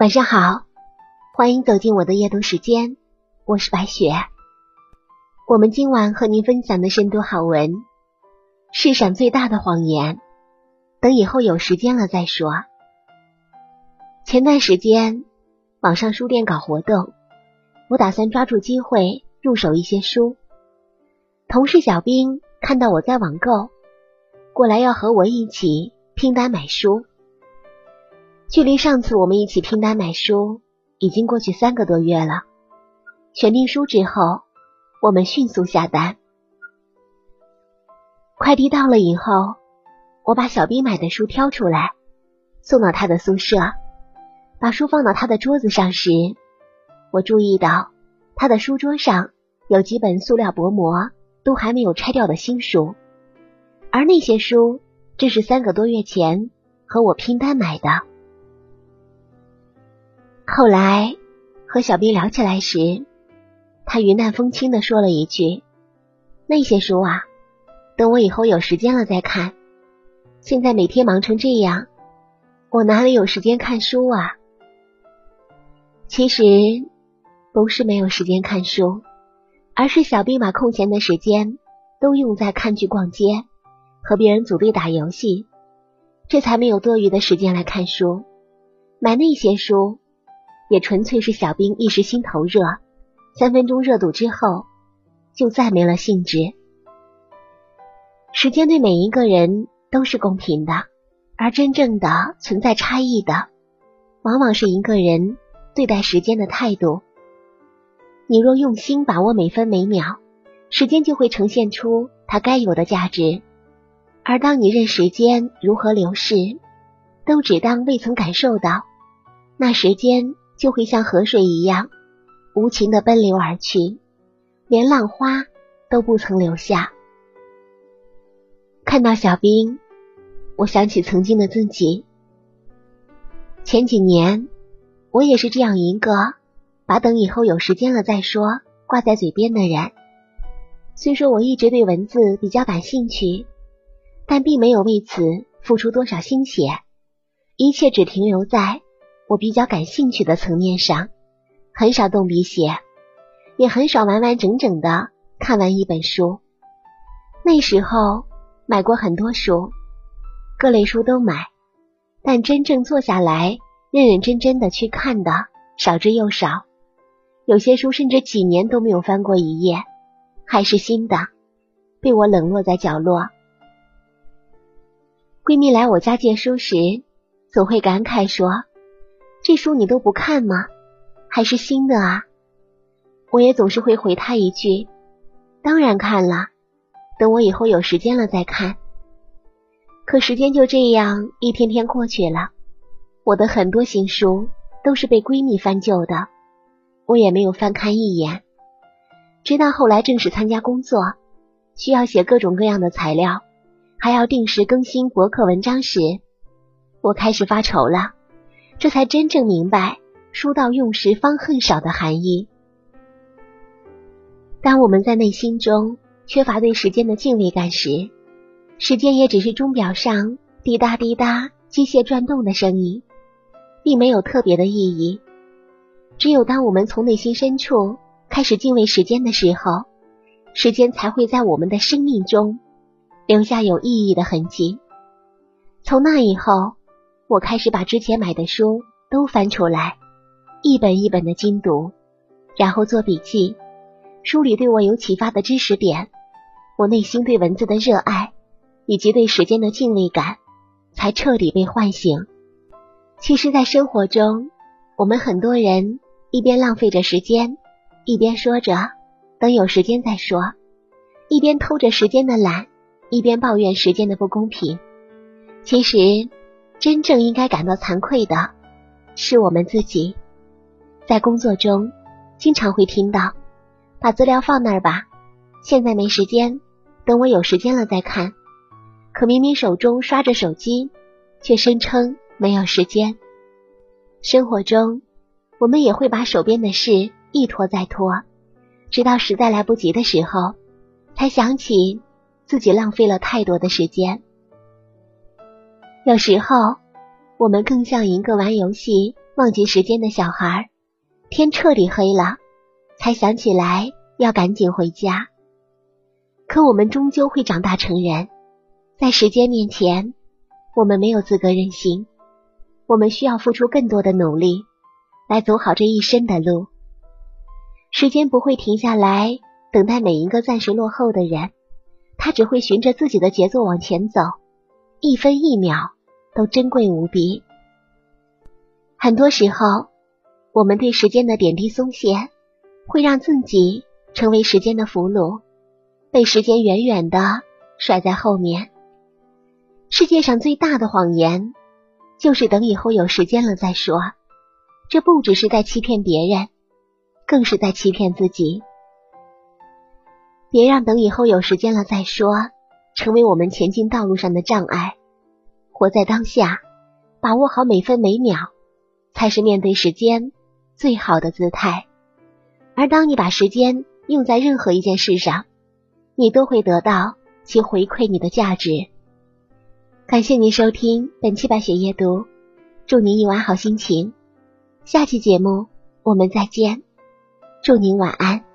晚上好，欢迎走进我的夜读时间，我是白雪。我们今晚和您分享的深度好文《世上最大的谎言》，等以后有时间了再说。前段时间网上书店搞活动，我打算抓住机会入手一些书。同事小兵看到我在网购，过来要和我一起拼单买书。距离上次我们一起拼单买书已经过去三个多月了。选定书之后，我们迅速下单。快递到了以后，我把小兵买的书挑出来，送到他的宿舍。把书放到他的桌子上时，我注意到他的书桌上有几本塑料薄膜都还没有拆掉的新书，而那些书正是三个多月前和我拼单买的。后来和小兵聊起来时，他云淡风轻的说了一句：“那些书啊，等我以后有时间了再看。现在每天忙成这样，我哪里有时间看书啊？”其实不是没有时间看书，而是小兵把空闲的时间都用在看剧、逛街和别人组队打游戏，这才没有多余的时间来看书。买那些书。也纯粹是小兵一时心头热，三分钟热度之后就再没了兴致。时间对每一个人都是公平的，而真正的存在差异的，往往是一个人对待时间的态度。你若用心把握每分每秒，时间就会呈现出它该有的价值；而当你任时间如何流逝，都只当未曾感受到，那时间。就会像河水一样无情的奔流而去，连浪花都不曾留下。看到小兵，我想起曾经的自己。前几年，我也是这样一个把等以后有时间了再说挂在嘴边的人。虽说我一直对文字比较感兴趣，但并没有为此付出多少心血，一切只停留在。我比较感兴趣的层面上，很少动笔写，也很少完完整整的看完一本书。那时候买过很多书，各类书都买，但真正坐下来认认真真的去看的少之又少。有些书甚至几年都没有翻过一页，还是新的，被我冷落在角落。闺蜜来我家借书时，总会感慨说。这书你都不看吗？还是新的啊？我也总是会回他一句：“当然看了，等我以后有时间了再看。”可时间就这样一天天过去了，我的很多新书都是被闺蜜翻旧的，我也没有翻看一眼。直到后来正式参加工作，需要写各种各样的材料，还要定时更新博客文章时，我开始发愁了。这才真正明白“书到用时方恨少”的含义。当我们在内心中缺乏对时间的敬畏感时，时间也只是钟表上滴答滴答机械转动的声音，并没有特别的意义。只有当我们从内心深处开始敬畏时间的时候，时间才会在我们的生命中留下有意义的痕迹。从那以后。我开始把之前买的书都翻出来，一本一本的精读，然后做笔记，书里对我有启发的知识点。我内心对文字的热爱，以及对时间的敬畏感，才彻底被唤醒。其实，在生活中，我们很多人一边浪费着时间，一边说着等有时间再说，一边偷着时间的懒，一边抱怨时间的不公平。其实。真正应该感到惭愧的是我们自己。在工作中，经常会听到“把资料放那儿吧，现在没时间，等我有时间了再看”。可明明手中刷着手机，却声称没有时间。生活中，我们也会把手边的事一拖再拖，直到实在来不及的时候，才想起自己浪费了太多的时间。有时候，我们更像一个玩游戏忘记时间的小孩，天彻底黑了，才想起来要赶紧回家。可我们终究会长大成人，在时间面前，我们没有资格任性。我们需要付出更多的努力，来走好这一生的路。时间不会停下来等待每一个暂时落后的人，他只会循着自己的节奏往前走，一分一秒都珍贵无比。很多时候，我们对时间的点滴松懈，会让自己成为时间的俘虏，被时间远远的甩在后面。世界上最大的谎言。就是等以后有时间了再说，这不只是在欺骗别人，更是在欺骗自己。别让等以后有时间了再说成为我们前进道路上的障碍。活在当下，把握好每分每秒，才是面对时间最好的姿态。而当你把时间用在任何一件事上，你都会得到其回馈你的价值。感谢您收听本期白雪夜读，祝您一晚好心情。下期节目我们再见，祝您晚安。